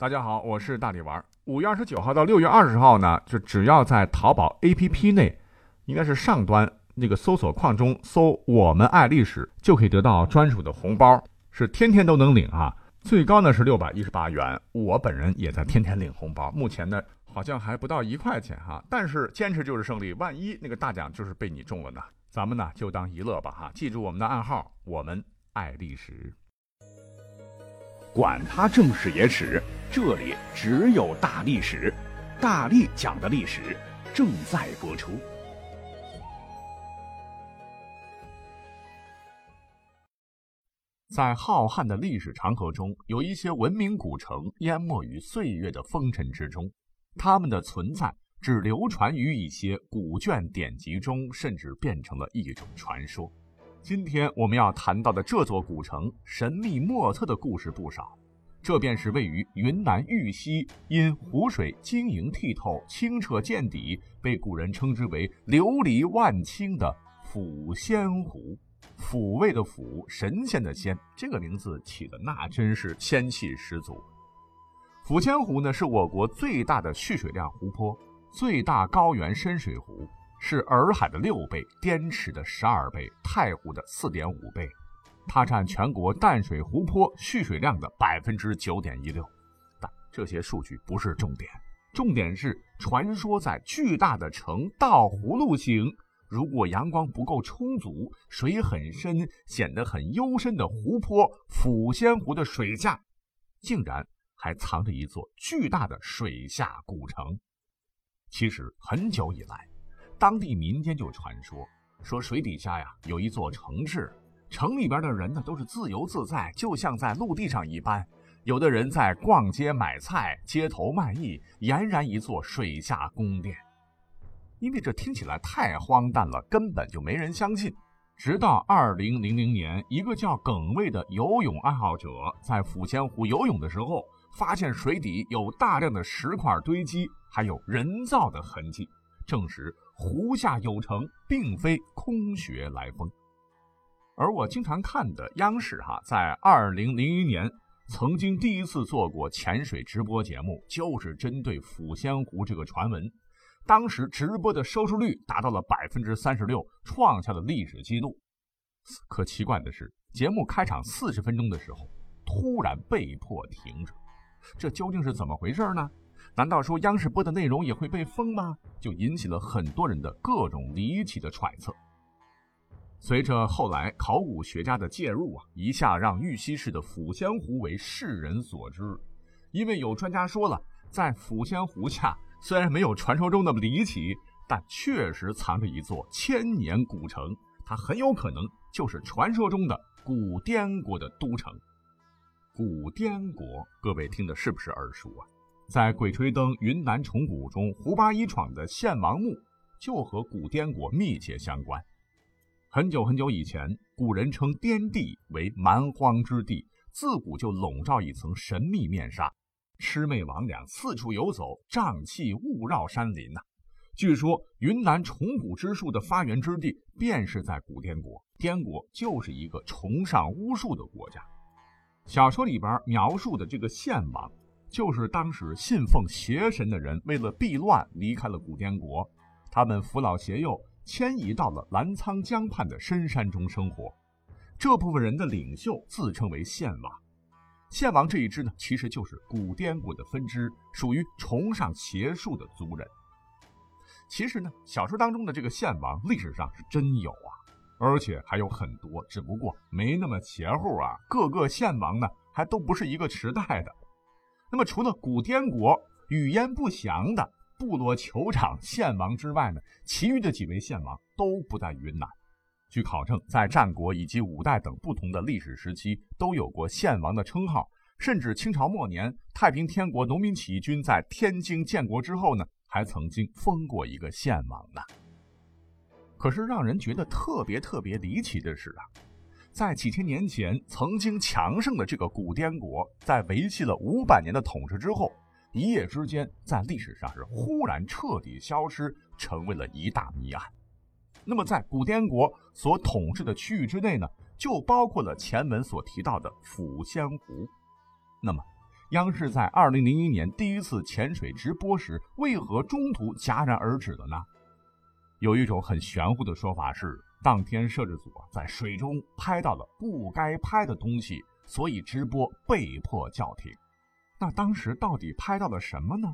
大家好，我是大力丸。五月二十九号到六月二十号呢，就只要在淘宝 APP 内，应该是上端那个搜索框中搜“我们爱历史”，就可以得到专属的红包，是天天都能领啊。最高呢是六百一十八元，我本人也在天天领红包。目前呢好像还不到一块钱哈，但是坚持就是胜利。万一那个大奖就是被你中了呢？咱们呢就当一乐吧哈。记住我们的暗号，我们爱历史。管他正史野史，这里只有大历史，大力讲的历史正在播出。在浩瀚的历史长河中，有一些文明古城淹没于岁月的风尘之中，它们的存在只流传于一些古卷典籍中，甚至变成了一种传说。今天我们要谈到的这座古城，神秘莫测的故事不少。这便是位于云南玉溪，因湖水晶莹剔透、清澈见底，被古人称之为“琉璃万顷”的抚仙湖。抚慰的抚，神仙的仙，这个名字起的那真是仙气十足。抚仙湖呢，是我国最大的蓄水量湖泊，最大高原深水湖。是洱海的六倍，滇池的十二倍，太湖的四点五倍。它占全国淡水湖泊蓄水量的百分之九点一六。但这些数据不是重点，重点是传说在巨大的呈倒葫芦形，如果阳光不够充足，水很深，显得很幽深的湖泊抚仙湖的水下，竟然还藏着一座巨大的水下古城。其实很久以来。当地民间就传说，说水底下呀有一座城市，城里边的人呢都是自由自在，就像在陆地上一般。有的人在逛街买菜，街头卖艺，俨然一座水下宫殿。因为这听起来太荒诞了，根本就没人相信。直到二零零零年，一个叫耿卫的游泳爱好者在抚仙湖游泳的时候，发现水底有大量的石块堆积，还有人造的痕迹，证实。湖下有城，并非空穴来风。而我经常看的央视哈，在二零零一年曾经第一次做过潜水直播节目，就是针对抚仙湖这个传闻。当时直播的收视率达到了百分之三十六，创下了历史记录。可奇怪的是，节目开场四十分钟的时候，突然被迫停止，这究竟是怎么回事呢？难道说央视播的内容也会被封吗？就引起了很多人的各种离奇的揣测。随着后来考古学家的介入啊，一下让玉溪市的抚仙湖为世人所知。因为有专家说了，在抚仙湖下虽然没有传说中那么离奇，但确实藏着一座千年古城，它很有可能就是传说中的古滇国的都城。古滇国，各位听的是不是耳熟啊？在《鬼吹灯·云南虫谷》中，胡八一闯的献王墓就和古滇国密切相关。很久很久以前，古人称滇地为蛮荒之地，自古就笼罩一层神秘面纱，魑魅魍魉四处游走，瘴气雾绕山林呐。据说，云南虫谷之术的发源之地便是在古滇国，滇国就是一个崇尚巫术的国家。小说里边描述的这个献王。就是当时信奉邪神的人，为了避乱离开了古滇国，他们扶老携幼迁移到了澜沧江畔的深山中生活。这部分人的领袖自称为献王。献王这一支呢，其实就是古滇国的分支，属于崇尚邪术的族人。其实呢，小说当中的这个献王历史上是真有啊，而且还有很多，只不过没那么邪乎啊。各个献王呢，还都不是一个时代的。那么，除了古滇国语焉不详的部落酋长献王之外呢，其余的几位献王都不在云南。据考证，在战国以及五代等不同的历史时期，都有过献王的称号。甚至清朝末年，太平天国农民起义军在天津建国之后呢，还曾经封过一个献王呢。可是，让人觉得特别特别离奇的是啊。在几千年前曾经强盛的这个古滇国，在维系了五百年的统治之后，一夜之间在历史上是忽然彻底消失，成为了一大谜案。那么，在古滇国所统治的区域之内呢，就包括了前文所提到的抚仙湖。那么，央视在二零零一年第一次潜水直播时，为何中途戛然而止了呢？有一种很玄乎的说法是，当天摄制组在水中拍到了不该拍的东西，所以直播被迫叫停。那当时到底拍到了什么呢？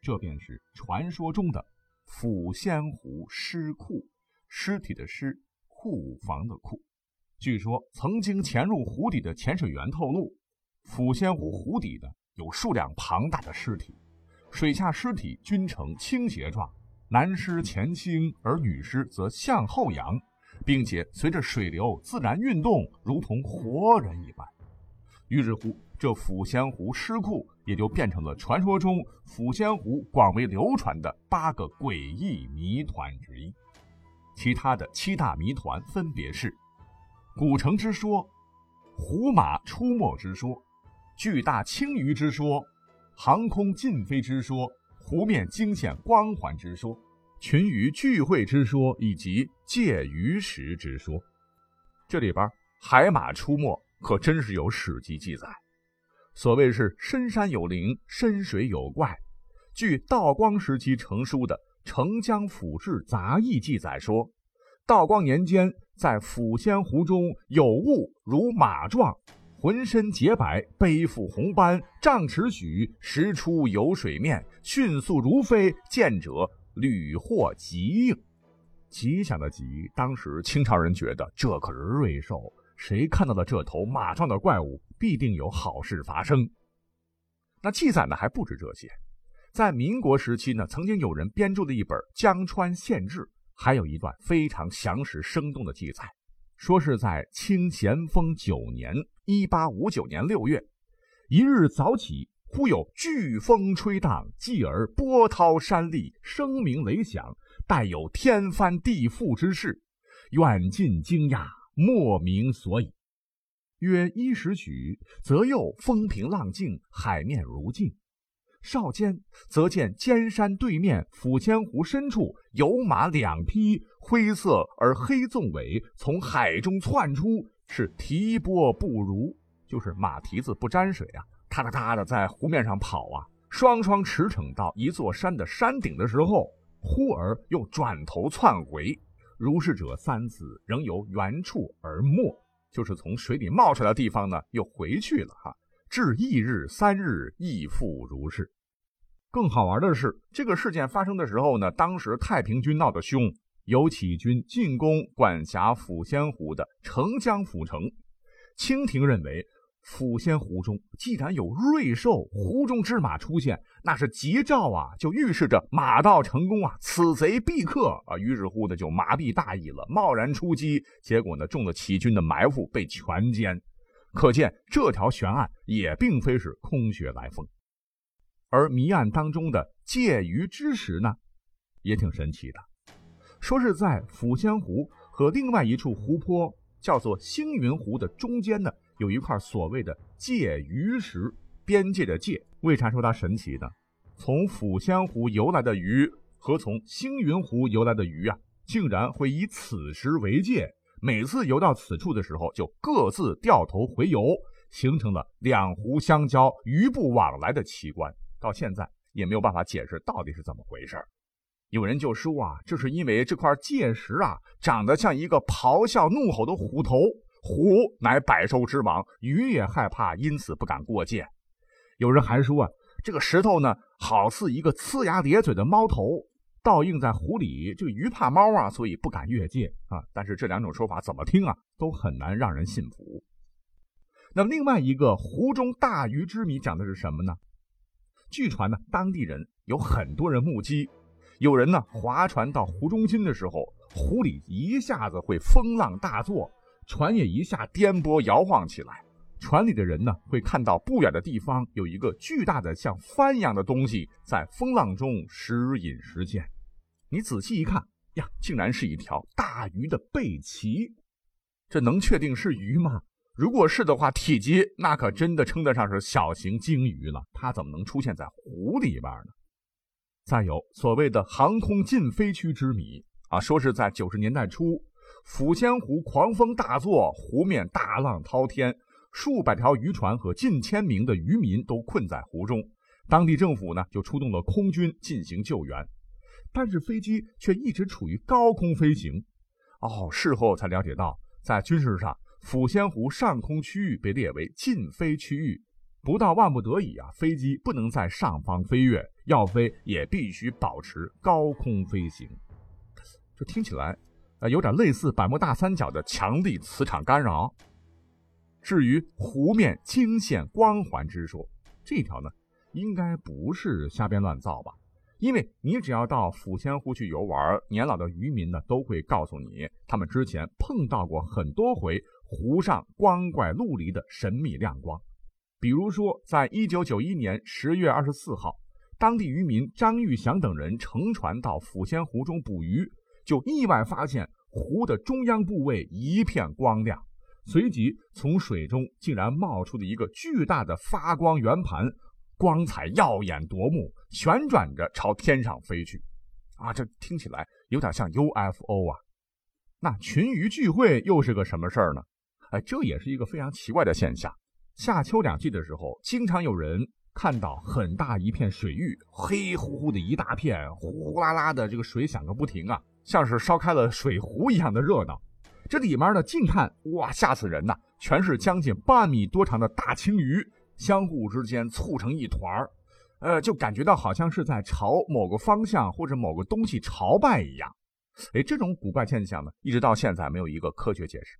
这便是传说中的抚仙湖尸库，尸体的尸，库房的库。据说曾经潜入湖底的潜水员透露。抚仙湖湖底的有数量庞大的尸体，水下尸体均呈倾斜状，男尸前倾，而女尸则向后仰，并且随着水流自然运动，如同活人一般。于是乎，这抚仙湖尸库也就变成了传说中抚仙湖广为流传的八个诡异谜团之一。其他的七大谜团分别是：古城之说、胡马出没之说。巨大青鱼之说，航空禁飞之说，湖面惊现光环之说，群鱼聚会之说，以及借鱼食之说。这里边海马出没可真是有史籍记载。所谓是深山有灵，深水有怪。据道光时期成书的《澄江府志杂异》记载说，道光年间在抚仙湖中有物如马状。浑身洁白，背负红斑，丈尺许，时出游水面，迅速如飞，见者屡获吉应。吉祥的吉，当时清朝人觉得这可是瑞兽，谁看到了这头马状的怪物，必定有好事发生。那记载呢还不止这些，在民国时期呢，曾经有人编著的一本《江川县志》，还有一段非常详实生动的记载。说是在清咸丰九年（一八五九年六月），一日早起，忽有飓风吹荡，继而波涛山立，声鸣雷响，带有天翻地覆之势。远近惊讶，莫名所以。约一时许，则又风平浪静，海面如镜。少间，则见尖山对面抚仙湖深处有马两匹，灰色而黑纵尾从海中窜出，是提波不如，就是马蹄子不沾水啊，踏踏踏的在湖面上跑啊。双双驰骋到一座山的山顶的时候，忽而又转头窜回。如是者三次，仍由原处而没，就是从水里冒出来的地方呢，又回去了哈。至翌日三日，亦复如是。更好玩的是，这个事件发生的时候呢，当时太平军闹得凶，有起军进攻管辖抚仙湖的澄江府城。清廷认为，抚仙湖中既然有瑞兽、湖中之马出现，那是吉兆啊，就预示着马到成功啊，此贼必克啊。于是乎呢，就麻痹大意了，贸然出击。结果呢，中了起军的埋伏，被全歼。可见这条悬案也并非是空穴来风。而谜案当中的介鱼之石呢，也挺神奇的。说是在抚仙湖和另外一处湖泊叫做星云湖的中间呢，有一块所谓的界鱼石，边界的界。为啥说它神奇呢？从抚仙湖游来的鱼和从星云湖游来的鱼啊，竟然会以此石为界，每次游到此处的时候，就各自掉头回游，形成了两湖相交、鱼不往来的奇观。到现在也没有办法解释到底是怎么回事有人就说啊，这是因为这块界石啊长得像一个咆哮怒吼的虎头，虎乃百兽之王，鱼也害怕，因此不敢过界。有人还说啊，这个石头呢好似一个呲牙咧嘴的猫头，倒映在湖里，这个鱼怕猫啊，所以不敢越界啊。但是这两种说法怎么听啊，都很难让人信服。那么另外一个湖中大鱼之谜讲的是什么呢？据传呢，当地人有很多人目击，有人呢划船到湖中心的时候，湖里一下子会风浪大作，船也一下颠簸摇晃起来。船里的人呢会看到不远的地方有一个巨大的像帆一样的东西在风浪中时隐时现。你仔细一看呀，竟然是一条大鱼的背鳍。这能确定是鱼吗？如果是的话，体积那可真的称得上是小型鲸鱼了。它怎么能出现在湖里边呢？再有所谓的航空禁飞区之谜啊，说是在九十年代初，抚仙湖狂风大作，湖面大浪滔天，数百条渔船和近千名的渔民都困在湖中。当地政府呢就出动了空军进行救援，但是飞机却一直处于高空飞行。哦，事后才了解到，在军事上，抚仙湖上空区域被列为禁飞区域，不到万不得已啊，飞机不能在上方飞跃，要飞也必须保持高空飞行。这听起来，呃，有点类似百慕大三角的强力磁场干扰。至于湖面惊现光环之说，这条呢？应该不是瞎编乱造吧？因为你只要到抚仙湖去游玩，年老的渔民呢都会告诉你，他们之前碰到过很多回湖上光怪陆离的神秘亮光。比如说，在一九九一年十月二十四号，当地渔民张玉祥等人乘船到抚仙湖中捕鱼，就意外发现湖的中央部位一片光亮，随即从水中竟然冒出了一个巨大的发光圆盘。光彩耀眼夺目，旋转着朝天上飞去，啊，这听起来有点像 UFO 啊。那群鱼聚会又是个什么事儿呢？哎，这也是一个非常奇怪的现象。夏秋两季的时候，经常有人看到很大一片水域，黑乎乎的一大片，呼啦啦的这个水响个不停啊，像是烧开了水壶一样的热闹。这里面呢，近看哇，吓死人呐，全是将近半米多长的大青鱼。相互之间簇成一团儿，呃，就感觉到好像是在朝某个方向或者某个东西朝拜一样。哎，这种古怪现象呢，一直到现在没有一个科学解释。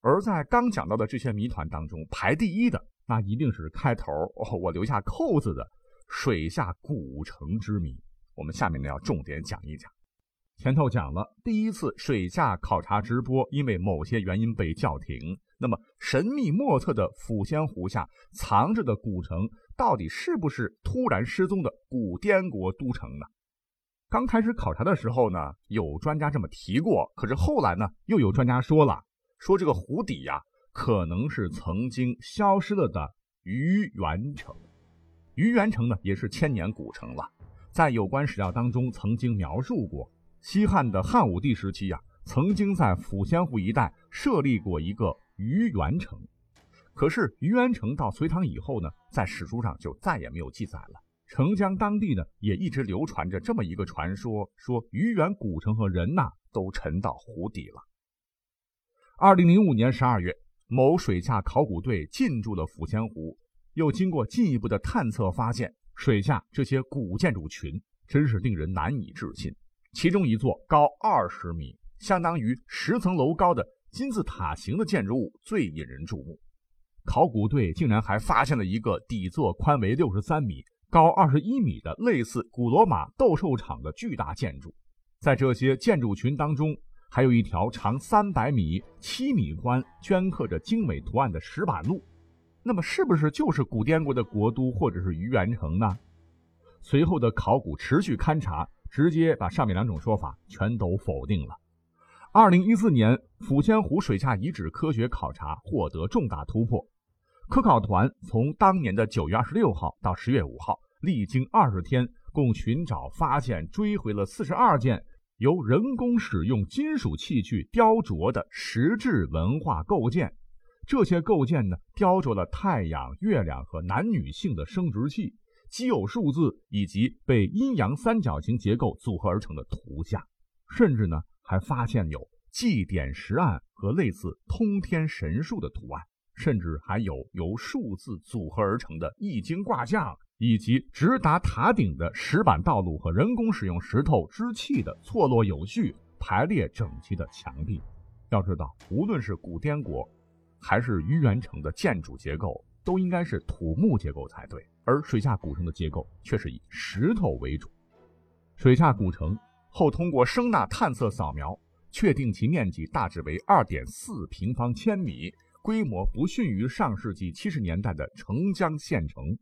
而在刚讲到的这些谜团当中，排第一的那一定是开头我留下扣子的水下古城之谜。我们下面呢要重点讲一讲。前头讲了第一次水下考察直播，因为某些原因被叫停。那么神秘莫测的抚仙湖下藏着的古城，到底是不是突然失踪的古滇国都城呢？刚开始考察的时候呢，有专家这么提过，可是后来呢，又有专家说了，说这个湖底呀，可能是曾经消失了的鱼源城。鱼源城呢，也是千年古城了，在有关史料当中曾经描述过，西汉的汉武帝时期呀，曾经在抚仙湖一带设立过一个。于元城，可是于元城到隋唐以后呢，在史书上就再也没有记载了。澄江当地呢，也一直流传着这么一个传说：说于元古城和人呐，都沉到湖底了。二零零五年十二月，某水下考古队进驻了抚仙湖，又经过进一步的探测，发现水下这些古建筑群真是令人难以置信。其中一座高二十米，相当于十层楼高的。金字塔形的建筑物最引人注目，考古队竟然还发现了一个底座宽为六十三米、高二十一米的类似古罗马斗兽场的巨大建筑。在这些建筑群当中，还有一条长三百米、七米宽、镌刻着精美图案的石板路。那么，是不是就是古滇国的国都，或者是虞元城呢？随后的考古持续勘察，直接把上面两种说法全都否定了。二零一四年，抚仙湖水下遗址科学考察获得重大突破。科考团从当年的九月二十六号到十月五号，历经二十天，共寻找、发现、追回了四十二件由人工使用金属器具雕琢的石质文化构件。这些构件呢，雕琢了太阳、月亮和男女性的生殖器、奇偶数字以及被阴阳三角形结构组合而成的图像，甚至呢。还发现有祭典石案和类似通天神树的图案，甚至还有由数字组合而成的易经卦象，以及直达塔顶的石板道路和人工使用石头支砌的错落有序、排列整齐的墙壁。要知道，无论是古滇国还是虞元城的建筑结构，都应该是土木结构才对，而水下古城的结构却是以石头为主。水下古城。后通过声纳探测扫描，确定其面积大致为二点四平方千米，规模不逊于上世纪七十年代的澄江县城。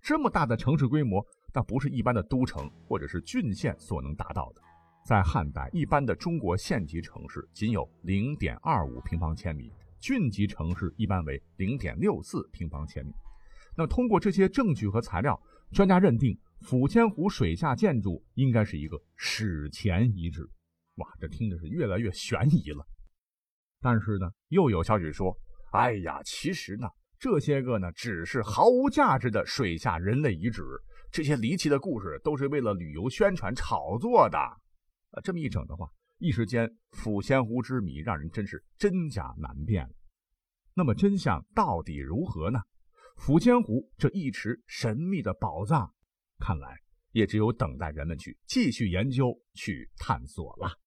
这么大的城市规模，那不是一般的都城或者是郡县所能达到的。在汉代，一般的中国县级城市仅有零点二五平方千米，郡级城市一般为零点六四平方千米。那通过这些证据和材料，专家认定。抚仙湖水下建筑应该是一个史前遗址，哇，这听着是越来越悬疑了。但是呢，又有消息说，哎呀，其实呢，这些个呢，只是毫无价值的水下人类遗址。这些离奇的故事都是为了旅游宣传炒作的。啊，这么一整的话，一时间抚仙湖之谜让人真是真假难辨。那么真相到底如何呢？抚仙湖这一池神秘的宝藏，看来也只有等待人们去继续研究、去探索了。